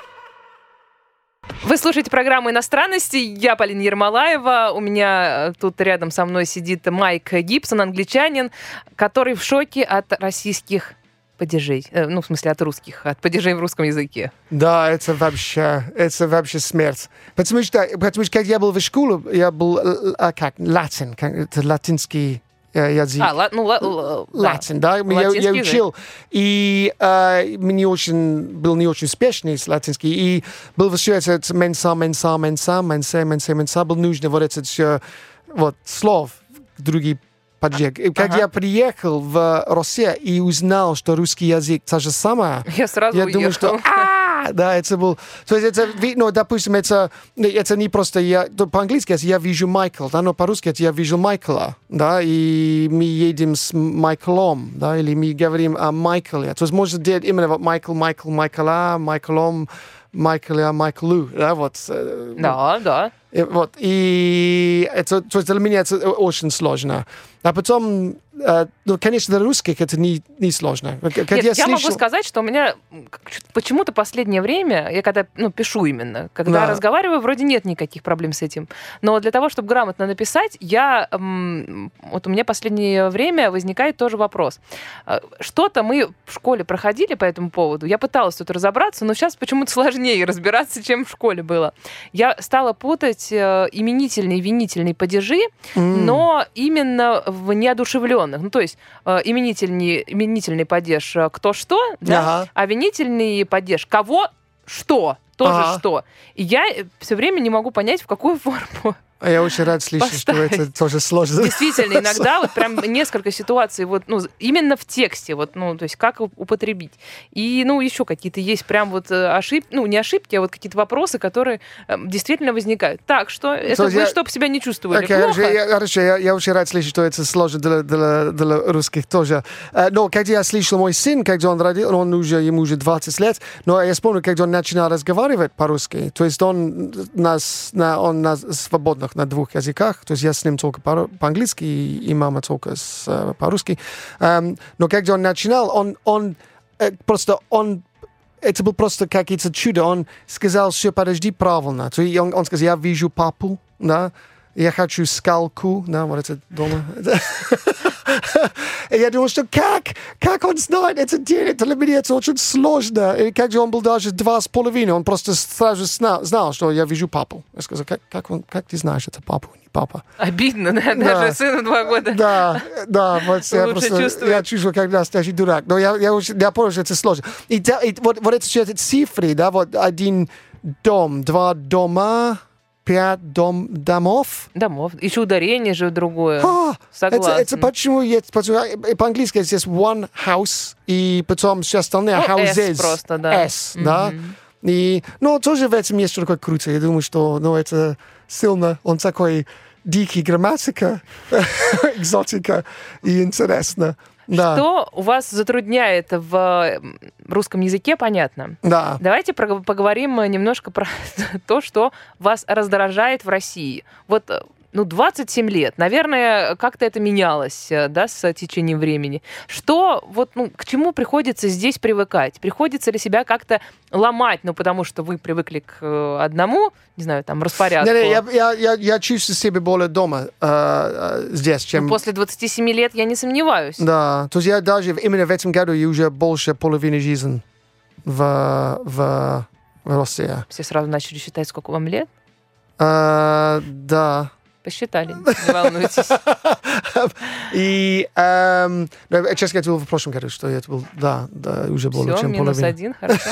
Вы слушаете программу «Иностранности». Я Полина Ермолаева. У меня э, тут рядом со мной сидит Майк Гибсон, англичанин, который в шоке от российских падежей. Э, Ну, в смысле, от русских, от падежей в русском языке. да, это вообще, это вообще смерть. Потому что, потому что когда я был в школе, я был, э, э, как, латин, как, это латинский язык. А, ла- ну, ла- ла-. Латин, да, я, я язык. учил, и э, мне очень, был не очень успешный с латинский, и был все это менса, менса, менса, менсе, менсе, менса, был нужно вот это все, вот, слов, другие подъезд. И Когда Ага. я приехал в Россию и узнал, что русский язык та же самая, Я сразу я уехал. думаю, что «А!» да, это был... То есть это, ну, допустим, это, это не просто я... По-английски это я вижу Майкл, да, но по-русски это я вижу Майкла, да, и мы едем с Майклом, да, или мы говорим о Майкле. То есть можно делать именно вот Майкл, Майкл, Майкла, Майклом, Майкля, Майклу, да, вот. э, Да, да. и Вот, и это, то есть для меня это очень сложно. А потом, ну, конечно, для русских это не, не сложно. Нет, я, могу слышу- сказать, что у меня почему-то последнее время, я когда ну, пишу именно, когда Да. разговариваю, вроде нет никаких проблем с этим. Но для того, чтобы грамотно написать, я вот у меня последнее время возникает тоже вопрос. Э, Что-то мы в школе проходили по этому поводу. Я пыталась тут разобраться, но сейчас почему-то сложнее разбираться, чем в школе было. Я стала путать э, именительные и винительные падежи, М. но именно в неодушевленных. Ну, то есть э, именительный, именительный падеж э, кто что, да, Ага. а винительный падеж кого что, тоже Ага. что. И я все время не могу понять, в какую форму. А Я очень рад слышать, что Поставить. это тоже сложно. Действительно, иногда вот прям несколько ситуаций, вот, ну, именно в тексте, вот, ну, то есть как употребить. И, ну, еще какие-то есть прям вот ошибки, ну, не ошибки, а вот какие-то вопросы, которые э, действительно возникают. Так, что это есть вы, я- чтобы себя не чувствовали Окей, плохо. я, хорошо, я, я очень рад слышать, что это сложно для, для, для русских тоже. Э, Но когда я слышал мой сын, когда он родил, он уже, ему уже 20 лет, но я вспомнил, когда он начинал разговаривать по-русски, то есть он на, с- на, он на свободных, на двух языках, то есть я с ним только по- по-английски, и, и мама только с, э, по-русски. Эм, но когда он начинал, он, он э, просто, он это был просто какое-то чудо. Он сказал, все, подожди, правильно. То есть он, он сказал, я вижу папу, да, я хочу скалку, да, вот это дома. И я думал, что как? Как он знает это делать? Для меня это очень сложно. И как же он был даже два с половиной, он просто сразу знал, знал, что я вижу папу. Я сказал, как, как, он, как ты знаешь, это папу, не папа? Обидно, да, Да. даже сыну два года. Да, да, вот я Лучше просто чувствует. я чувствую, как настоящий дурак. Но я, я, уже- я понял, что это сложно. И, да, и вот, вот все эти цифры, да, вот один дом, два дома, пять дом, домов. Домов. Еще ударение же другое. А, Согласна. Это, это почему есть, почему, э, по-английски здесь one house, и потом все остальные Ну, S houses. просто, да. S, да. И, ну, тоже в этом есть что такое круто. Я думаю, что, ну, это сильно, он такой дикий грамматика, экзотика и интересно. Да, Что у вас затрудняет в русском языке, понятно. да. Давайте поговорим немножко про то, что вас раздражает в России. Вот э, ну, 27 лет. Наверное, как-то это менялось, э, да, с течением времени. Что, вот, ну, к чему приходится здесь привыкать? Приходится ли себя как-то ломать? Ну, потому что вы привыкли к э, одному, не знаю, там, распорядку. Не, не, я, я, я, я чувствую себя более дома э, э, здесь, чем... Ну, После 27 лет я не сомневаюсь. Да, то есть я даже именно в этом году я уже больше половины жизни в, в, в России. Все сразу начали считать, сколько вам лет. Э, да. Посчитали, не волнуйтесь. И, эм, ну, говоря, это было в прошлом году, что это был, да, уже более чем минус половина. один, хорошо.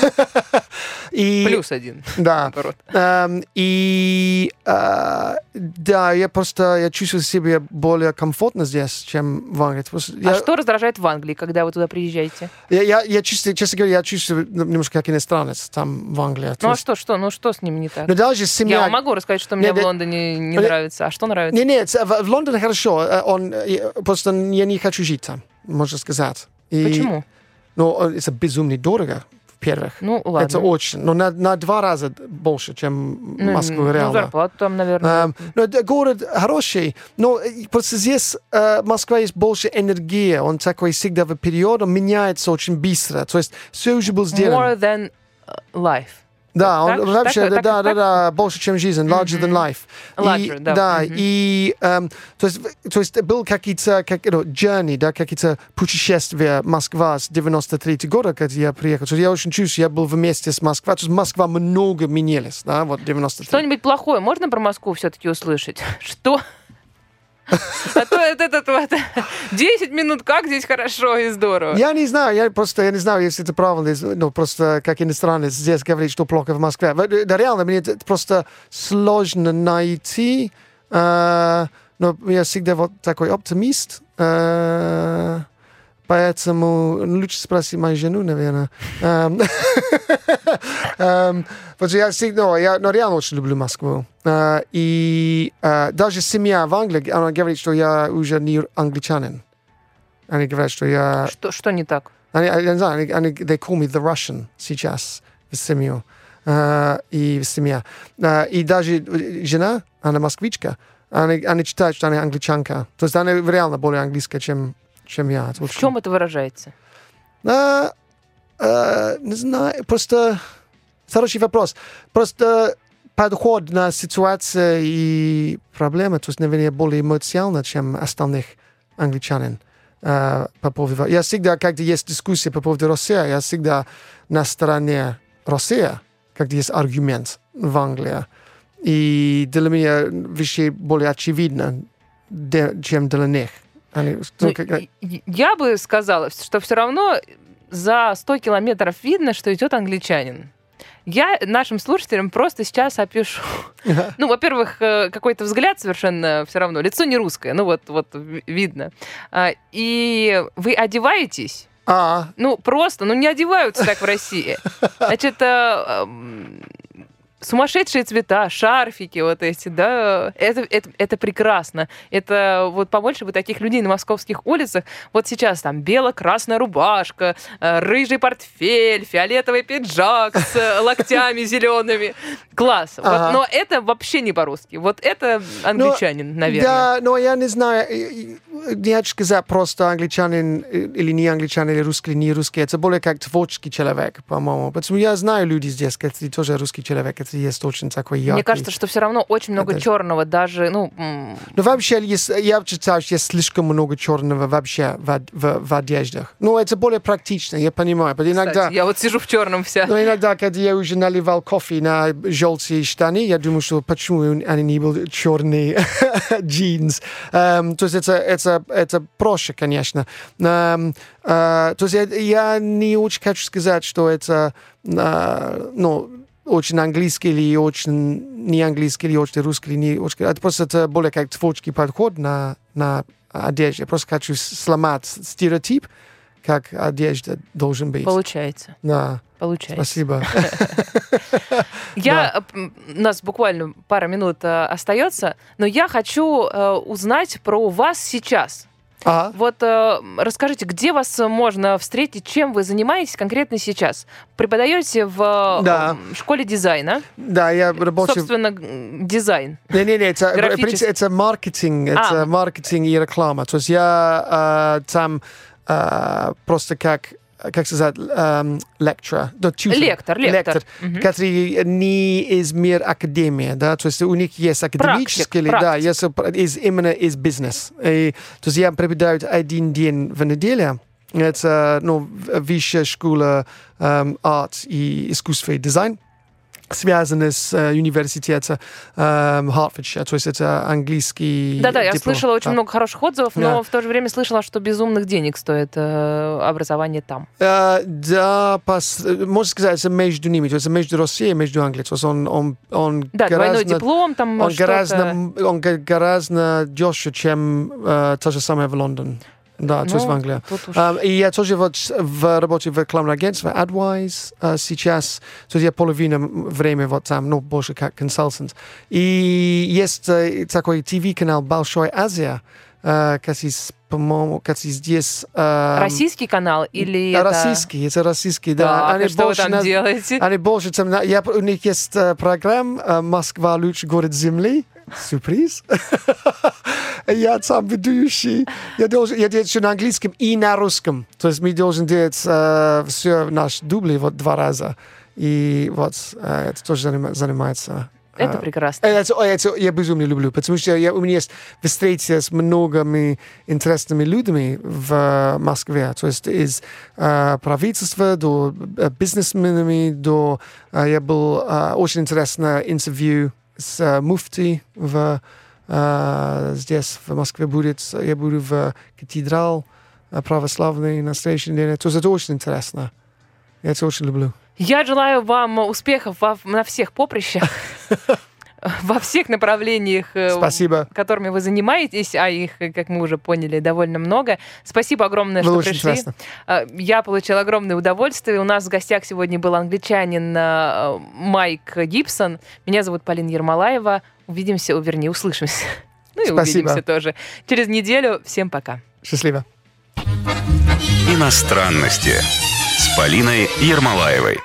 Плюс один, Да. Эм, и э, да, я просто я чувствую себя более комфортно здесь, чем в Англии. А я, что раздражает в Англии, когда вы туда приезжаете? я, я, я чувствую, честно говоря, я чувствую немножко как иностранец там в Англии. Ну а что, что, ну что с ними не так? но даже Я семья... вам могу рассказать, что мне в. Лондоне не Нет. нравится. А что нравится? Не, нет, в, Лондоне хорошо. Он, просто я не хочу жить там, можно сказать. И, Почему? Ну, это безумно дорого, в-первых. Ну, ладно. Это очень. Но на, на два раза больше, чем Ну, Москва ну, реально. зарплату там, наверное. Эм, но это город хороший, но просто здесь э, Москва есть больше энергии, он такой всегда в период, он меняется очень быстро, то есть все уже было сделано. More than uh, life. Да, он Так? вообще, Так- да, так- да, да, так? да, больше, чем жизнь, larger than life. Larger, и, да. Мгм. и эм, то, есть, то есть был какие-то как, ну, journey, да, какие-то путешествия Москва с 93 года, когда я приехал. То есть я очень чувствую, я был вместе с Москвой. То есть Москва много менялась, да, вот 93. Что-нибудь плохое можно про Москву все-таки услышать? Что? А то это, это, вот 10 минут, как здесь хорошо и здорово. Я не знаю, я просто я не знаю, если это правильно, если, ну, просто как иностранец здесь говорить, что плохо в Москве. Э, Да, реально, мне просто сложно найти, э, но я всегда вот такой оптимист, Э, Поэтому ну, лучше спроси мою жену, наверное. Эм, эм, Вот я всегда, я ну, реально очень люблю Москву. Э, И э, даже семья в Англии, она говорит, что я уже не англичанин. Они говорят, что я... Что, что не так? Они, я не знаю, они, они, they call me the Russian сейчас в семью. Э, и в семье. Э, И даже жена, она москвичка, они, они считают, что она англичанка. То есть она реально более английская, чем, чем я. Это В очень- чем это выражается? А, а, не знаю, просто хороший вопрос. Просто подход на ситуацию и проблемы, то есть, наверное, более эмоционально, чем остальных англичанин. а, по поводу... Я всегда, когда есть дискуссия по поводу России, я всегда на стороне России, когда есть аргумент в Англии. И для меня вещи более очевидно, де- чем для них. Они- Ну, как- я бы сказала, что все равно за 100 километров видно, что идет англичанин. Я нашим слушателям просто сейчас опишу. Ну, во-первых, э, какой-то взгляд совершенно все равно. Лицо не русское, ну вот, вот ви- видно. А, И вы одеваетесь, А, ну просто, ну не одеваются так в России. Значит, э, эм, сумасшедшие цвета, шарфики вот эти, да, это, это, это прекрасно. Это вот побольше бы таких людей на московских улицах. Вот сейчас там бело-красная рубашка, э, рыжий портфель, фиолетовый пиджак с э, локтями зелеными. Класс. Вот, Ага. но это вообще не по-русски. Вот это англичанин, наверное. Да, но я не знаю, не хочу сказать просто англичанин или не англичанин, или русский, или не русский. Это более как творческий человек, по-моему. Потому я знаю людей здесь, которые тоже русский человек, который есть очень такой яркий. Мне кажется, что все равно очень много Это- черного, даже, ну, Но вообще, есть, я считаю, что есть слишком много черного вообще в, в, в одеждах. Но это более практично, я понимаю. потому Иногда, кстати, я вот сижу в черном вся. но иногда, когда я уже наливал кофе на желтые штаны, я думаю, что почему они не были черные джинс. Эм, то есть это, это, это проще, конечно. Эм, э, то есть я, я не очень хочу сказать, что это э, ну, очень английский или очень не английский или очень русский или не очень... Это просто это более как творческий подход на, на одежду. Я просто хочу сломать стереотип, как одежда должен быть. Получается. Да, Получается. спасибо. Я, у нас буквально пара минут э, остается, но я хочу э, узнать про вас сейчас. А, Вот э, расскажите, где вас можно встретить, чем вы занимаетесь конкретно сейчас? Преподаете в э, Да. э, школе дизайна, да, я работаю... собственно, дизайн. Не-не-не, это, принципе, это маркетинг, это А. маркетинг и реклама. То есть я э, там э, просто как, как сказать, эм, lecturer, да, tutor. Лектор, лектор. Мгм. который не из мира академии, да, то есть у них есть академический, или- да, практик. есть э, из, именно из бизнес. И, то есть я преподаю один день в неделю. Это ну, высшая школа эм, арт и искусства и дизайн связаны с э, университетом эм, Хартфордшир, то есть это английский Да-да, я диплом. слышала очень Да. много хороших отзывов, но Да. в то же время слышала, что безумных денег стоит э, образование там. Э, да, пос- э, можно сказать, это между ними, то есть между Россией и между Англией. То есть он, он, он Да, двойной гораздо- диплом, там Он что-то... гораздо, он гораздо дешевле, чем э, то же самое в Лондон. Да, то есть в Ну, Англии. уж- Um, и я тоже вот в работе в рекламном агентстве AdWise uh, сейчас. То есть я половину время вот там, ну, больше как консультант. И есть э, такой ТВ-канал «Большой Азия», э, который, по-моему, который здесь... э, Российский канал или это... Российский, это российский, да. Так, Они что вы больше там наз- делаете? они больше там... на- Я, у них есть э, программа э, «Москва лучший город Земли». Сюрприз. Я там ведущий. Я должен, я делаю всё на английском и на русском. То есть мы должны делать все наш дубли вот два раза. И вот э, это тоже занима- занимается. Это э, прекрасно. это, ой, это я безумно люблю, потому что я, у меня есть встречи с многими интересными людьми в Москве, то есть из э, правительства до э, бизнесменами, до... э, я был... э, очень интересное интервью с муфти в, э, здесь, в Москве будет. Я буду в катедрал православный на следующей неделе. То есть это очень интересно. Я это очень люблю. Я желаю вам успехов во- на всех поприщах. во всех направлениях, э, Спасибо. которыми вы занимаетесь, а их, э, как мы уже поняли, довольно много. Спасибо огромное, Было что очень пришли. интересно. Э, Я получила огромное удовольствие. У нас в гостях сегодня был англичанин Майк Гибсон. Меня зовут Полина Ермолаева. Увидимся, вернее, услышимся. Ну и Спасибо. увидимся тоже. Через неделю. Всем пока. Счастливо. Иностранности с Полиной Ермолаевой.